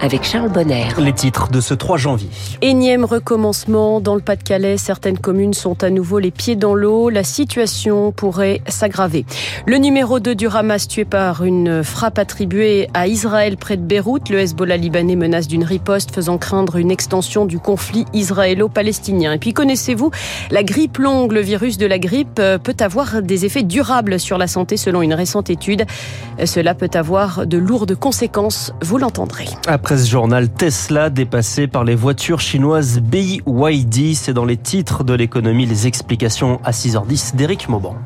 avec Charles Bonner. Les titres de ce 3 janvier. Énième recommencement dans le Pas-de-Calais. Certaines communes sont à nouveau les pieds dans l'eau. La situation pourrait s'aggraver. Le numéro 2 du Hamas tué par une frappe attribuée à Israël près de Beyrouth. Le Hezbollah libanais menace d'une riposte faisant craindre une extension du conflit israélo-palestinien. Et puis connaissez-vous la grippe longue? Le virus de la grippe euh, peut avoir des effets durables sur la santé selon une récente étude. Cela peut avoir de lourdes conséquences. Vous l'entendrez. Après presse journal Tesla dépassé par les voitures chinoises BYD. C'est dans les titres de l'économie. Les explications à 6h10 d'Éric Mauban.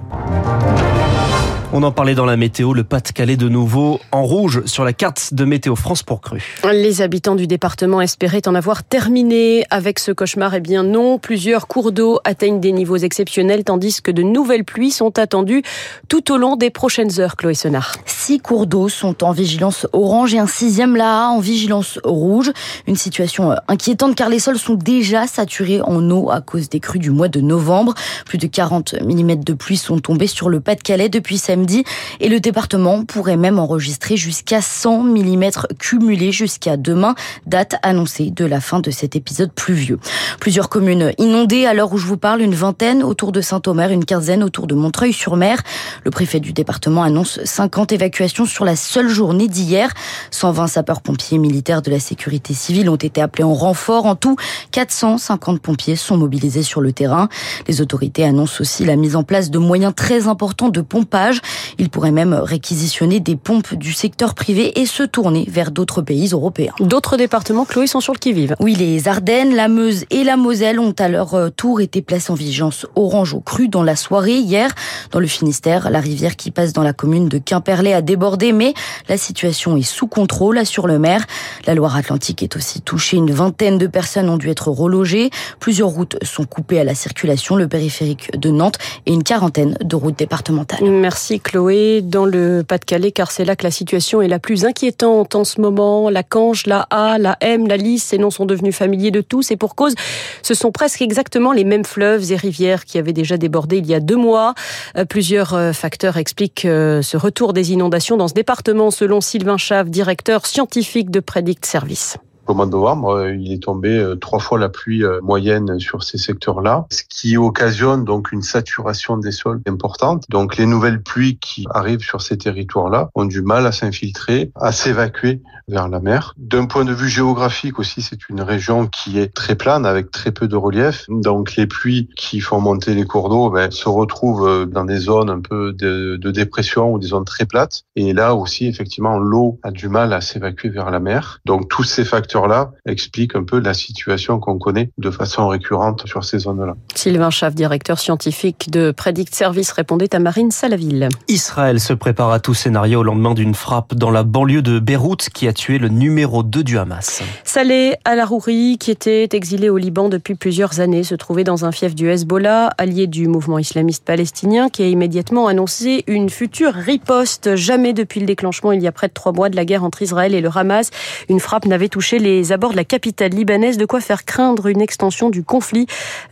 On en parlait dans la météo, le Pas-de-Calais de nouveau en rouge sur la carte de Météo France pour cru. Les habitants du département espéraient en avoir terminé avec ce cauchemar. Eh bien non, plusieurs cours d'eau atteignent des niveaux exceptionnels tandis que de nouvelles pluies sont attendues tout au long des prochaines heures, Chloé Senard. Six cours d'eau sont en vigilance orange et un sixième là en vigilance rouge. Une situation inquiétante car les sols sont déjà saturés en eau à cause des crues du mois de novembre. Plus de 40 mm de pluie sont tombés sur le Pas-de-Calais depuis samedi et le département pourrait même enregistrer jusqu'à 100 mm cumulés jusqu'à demain, date annoncée de la fin de cet épisode pluvieux. Plusieurs communes inondées à l'heure où je vous parle, une vingtaine autour de Saint-Omer, une quinzaine autour de Montreuil-sur-Mer. Le préfet du département annonce 50 évacuations sur la seule journée d'hier. 120 sapeurs-pompiers militaires de la sécurité civile ont été appelés en renfort. En tout, 450 pompiers sont mobilisés sur le terrain. Les autorités annoncent aussi la mise en place de moyens très importants de pompage. Il pourrait même réquisitionner des pompes du secteur privé et se tourner vers d'autres pays européens. D'autres départements, Chloé, sont sur le qui-vive. Oui, les Ardennes, la Meuse et la Moselle ont à leur euh, tour été placés en vigilance orange au cru dans la soirée hier. Dans le Finistère, la rivière qui passe dans la commune de Quimperlé a débordé, mais la situation est sous contrôle sur le mer. La Loire-Atlantique est aussi touchée. Une vingtaine de personnes ont dû être relogées. Plusieurs routes sont coupées à la circulation, le périphérique de Nantes et une quarantaine de routes départementales. Merci Chloé, dans le Pas-de-Calais, car c'est là que la situation est la plus inquiétante en ce moment. La Canche, la A, la M, la Lys, ces noms sont devenus familiers de tous et pour cause, ce sont presque exactement les mêmes fleuves et rivières qui avaient déjà débordé il y a deux mois. Euh, plusieurs euh, facteurs expliquent euh, ce retour des inondations dans ce département, selon Sylvain Chave, directeur scientifique de Predict Service. Au de novembre, euh, il est tombé euh, trois fois la pluie euh, moyenne sur ces secteurs-là, ce qui occasionne donc une saturation des sols importante. Donc les nouvelles pluies qui arrivent sur ces territoires-là ont du mal à s'infiltrer, à s'évacuer vers la mer. D'un point de vue géographique aussi, c'est une région qui est très plane avec très peu de relief. Donc les pluies qui font monter les cours d'eau ben, se retrouvent dans des zones un peu de, de dépression ou des zones très plates. Et là aussi, effectivement, l'eau a du mal à s'évacuer vers la mer. Donc tous ces facteurs là explique un peu la situation qu'on connaît de façon récurrente sur ces zones-là. Sylvain Schaff, directeur scientifique de Predict Service, répondait à Marine Salaville. Israël se prépare à tout scénario au lendemain d'une frappe dans la banlieue de Beyrouth qui a tué le numéro 2 du Hamas. Saleh Al-Arouri, qui était exilé au Liban depuis plusieurs années, se trouvait dans un fief du Hezbollah, allié du mouvement islamiste palestinien, qui a immédiatement annoncé une future riposte. Jamais depuis le déclenchement, il y a près de trois mois, de la guerre entre Israël et le Hamas, une frappe n'avait touché les abords de la capitale libanaise, de quoi faire craindre une extension du conflit,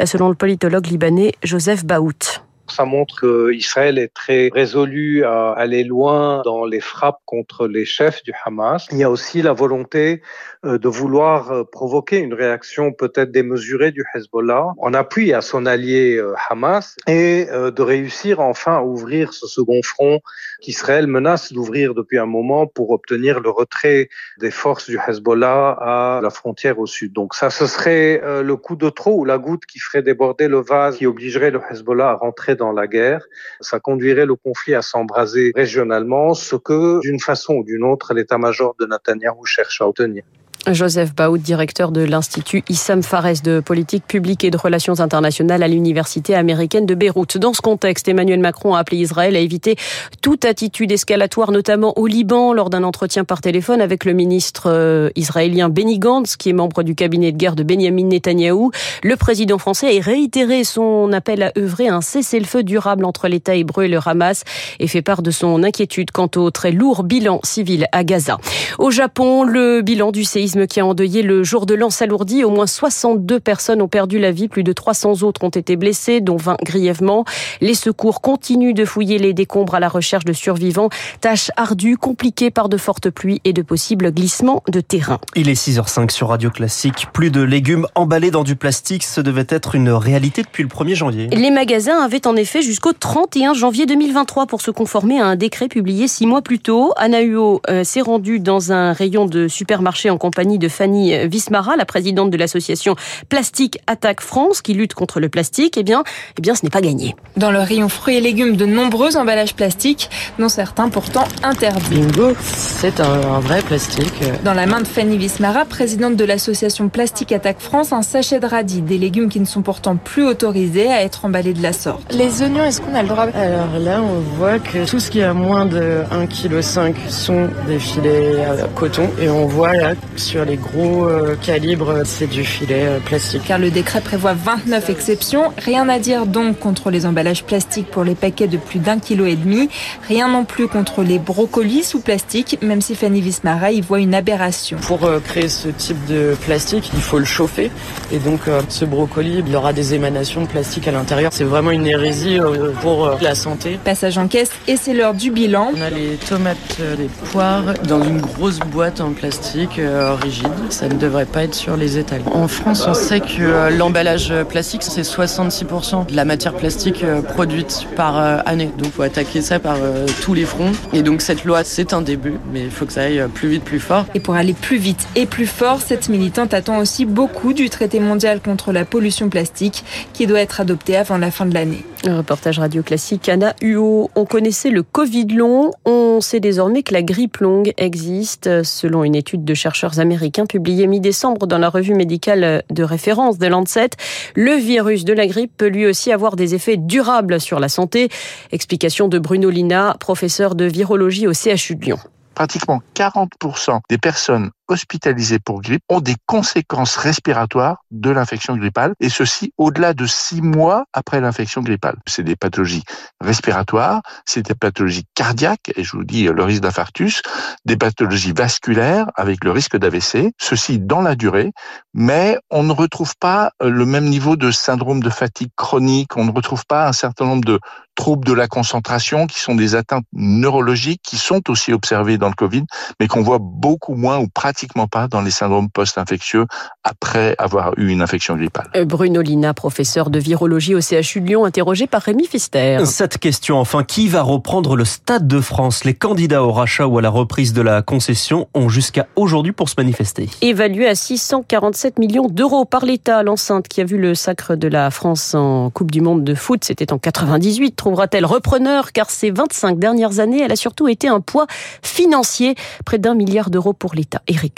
selon le politologue libanais Joseph Baout. Ça montre qu'Israël est très résolu à aller loin dans les frappes contre les chefs du Hamas. Il y a aussi la volonté euh, de vouloir euh, provoquer une réaction peut-être démesurée du Hezbollah en appui à son allié euh, Hamas et de réussir enfin à ouvrir ce second front qu'Israël menace d'ouvrir depuis un moment pour obtenir le retrait des forces du Hezbollah à la frontière au sud. Donc ça, ce serait le coup de trop ou la goutte qui ferait déborder le vase qui obligerait le Hezbollah à rentrer dans la guerre. Ça conduirait le conflit à s'embraser régionalement, ce que, d'une façon ou d'une autre, l'état-major de Netanyahou cherche à obtenir. Joseph Baoud, directeur de l'Institut Issam Fares de politique publique et de relations internationales à l'Université américaine de Beyrouth. Dans ce contexte, Emmanuel Macron a appelé Israël à éviter toute attitude escalatoire, notamment au Liban, lors d'un entretien par téléphone avec le ministre euh, israélien Benny Gantz, qui est membre du cabinet de guerre de Benjamin Netanyahou. Le président français a réitéré son appel à œuvrer un cessez-le-feu durable entre l'État hébreu et le Hamas et fait part de son inquiétude quant au très lourd bilan civil à Gaza. Au Japon, le bilan du séisme séisme qui a endeuillé le jour de l'an s'alourdit. Au moins 62 personnes ont perdu la vie, plus de 300 autres ont été blessées, dont 20 grièvement. Les secours continuent de fouiller les décombres à la recherche de survivants. Tâche ardue, compliquée par de fortes pluies et de possibles glissements de terrain. Il est 6h05 sur Radio Classique. Plus de légumes emballés dans du plastique, ce devait être une réalité depuis le 1er janvier. Les magasins avaient en effet jusqu'au 31 janvier 2023 pour se conformer à un décret publié six mois plus tôt. Anna Huot euh, s'est rendue dans un rayon de supermarché en compagnie de Fanny Vismara, la présidente de l'association Plastique Attaque France, qui lutte contre le plastique. Eh bien, eh bien, ce n'est pas gagné. Dans le rayon fruits et légumes, de nombreux emballages plastiques, dont certains pourtant interdits. Bingo, c'est un, vrai plastique. Dans la main de Fanny Vismara, présidente de l'association Plastique Attaque France, un sachet de radis, des légumes qui ne sont pourtant plus autorisés à être emballés de la sorte. Les oignons, est-ce qu'on a le droit Alors là, on voit que tout ce qui a moins de 1,5 kg sont des filets à coton et on voit là sur les gros euh, calibres, c'est du filet euh, plastique. Car le décret prévoit 29 exceptions. Rien à dire donc contre les emballages plastiques pour les paquets de plus d'un kilo et demi. Rien non plus contre les brocolis sous plastique, même si Fanny Vismara y voit une aberration. Pour euh, créer ce type de plastique, il faut le chauffer et donc ce brocoli, il y aura des émanations de plastique à l'intérieur. C'est vraiment une hérésie pour la santé. Passage en caisse et c'est l'heure du bilan. On a les tomates, les poires dans une grosse boîte en plastique rigide. Ça ne devrait pas être sur les étals. En France, on sait que euh, l'emballage plastique, c'est 66% de la matière plastique euh, produite par euh, année. Donc, il faut attaquer ça par tous les fronts. Et donc, cette loi, c'est un début, mais il faut que ça aille plus vite, plus fort. Et pour aller plus vite et plus fort, cette militante attend aussi beaucoup du traité mondial contre la pollution plastique qui doit être adopté avant la fin de l'année. Un reportage radio classique, Anna Huot. On connaissait le Covid long, on sait désormais que la grippe longue existe. Selon une étude de chercheurs américains publiée mi-décembre dans la revue médicale de référence de Lancet, le virus de la grippe peut lui aussi avoir des effets durables sur la santé. Explication de Bruno Lina, professeur de virologie au CHU de Lyon pratiquement 40% des personnes hospitalisés pour grippe ont des conséquences respiratoires de l'infection grippale, et ceci au-delà de six mois après l'infection grippale. C'est des pathologies respiratoires, c'est des pathologies cardiaques, et je vous dis le risque d'infarctus, des pathologies vasculaires avec le risque d'AVC, ceci dans la durée, mais on ne retrouve pas le même niveau de syndrome de fatigue chronique, on ne retrouve pas un certain nombre de troubles de la concentration qui sont des atteintes neurologiques qui sont aussi observées dans le Covid, mais qu'on voit beaucoup moins ou pratiquement pratiquement pas dans les syndromes post-infectieux après avoir eu une infection grippale. Euh, Bruno Lina, professeur de virologie au CHU de Lyon, interrogé par Rémi Fister. Cette question, enfin, qui va reprendre le Stade de France? Les candidats au rachat ou à la reprise de la concession ont jusqu'à aujourd'hui pour se manifester. Évalué à 647 millions d'euros par l'État, l'enceinte qui a vu le sacre de la France en Coupe du Monde de foot, c'était en 98, trouvera-t-elle repreneur? Car ces 25 dernières années, elle a surtout été un poids financier, près d'un milliard d'euros pour l'État. Eric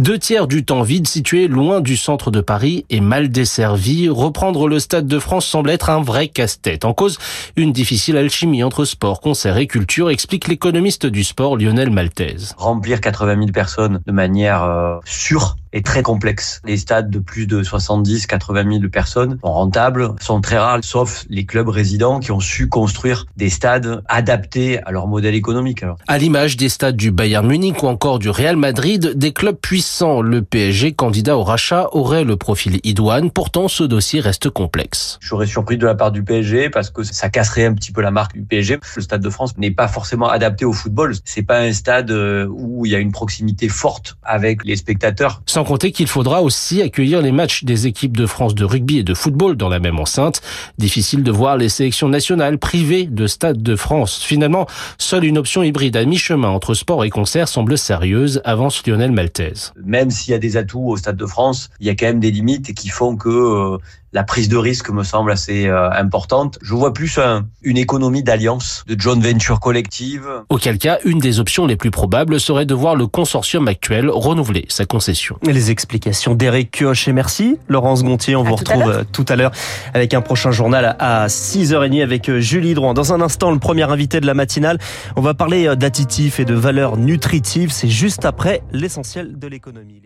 deux tiers du temps vide situé loin du centre de Paris et mal desservi, reprendre le Stade de France semble être un vrai casse-tête. En cause, une difficile alchimie entre sport, concert et culture, explique l'économiste du sport Lionel Maltese. Remplir 80 000 personnes de manière euh, sûre est très complexe. Les stades de plus de 70, 80 000 personnes sont rentables, sont très rares, sauf les clubs résidents qui ont su construire des stades adaptés à leur modèle économique. Alors. À l'image des stades du Bayern Munich ou encore du Real Madrid, des clubs puissants, le PSG, candidat au rachat, aurait le profil idoine. Pourtant, ce dossier reste complexe. Je serais surpris de la part du PSG parce que ça casserait un petit peu la marque du PSG. Le stade de France n'est pas forcément adapté au football. C'est pas un stade euh, où il y a une proximité forte avec les spectateurs. Sans compter qu'il faudra aussi accueillir les matchs des équipes de France de rugby et de football dans la même enceinte. Difficile de voir les sélections nationales privées de Stade de France. Finalement, seule une option hybride à mi-chemin entre sport et concert semble sérieuse, avance Lionel Maltese. Même s'il y a des atouts au Stade de France, il y a quand même des limites qui font que euh, la prise de risque me semble assez euh, importante. Je vois plus une économie d'alliance, de joint venture collective. Auquel cas, une des options les plus probables serait de voir le consortium actuel renouveler sa concession. Les explications d'Éric Kioch et merci. Laurence Gontier, on vous retrouve euh, tout à l'heure avec un prochain journal à 6h30 avec euh, Julie Drouin. Dans un instant, le premier invité de la matinale, on va parler d'additifs et de valeurs nutritives. C'est juste après l'essentiel de l'économie.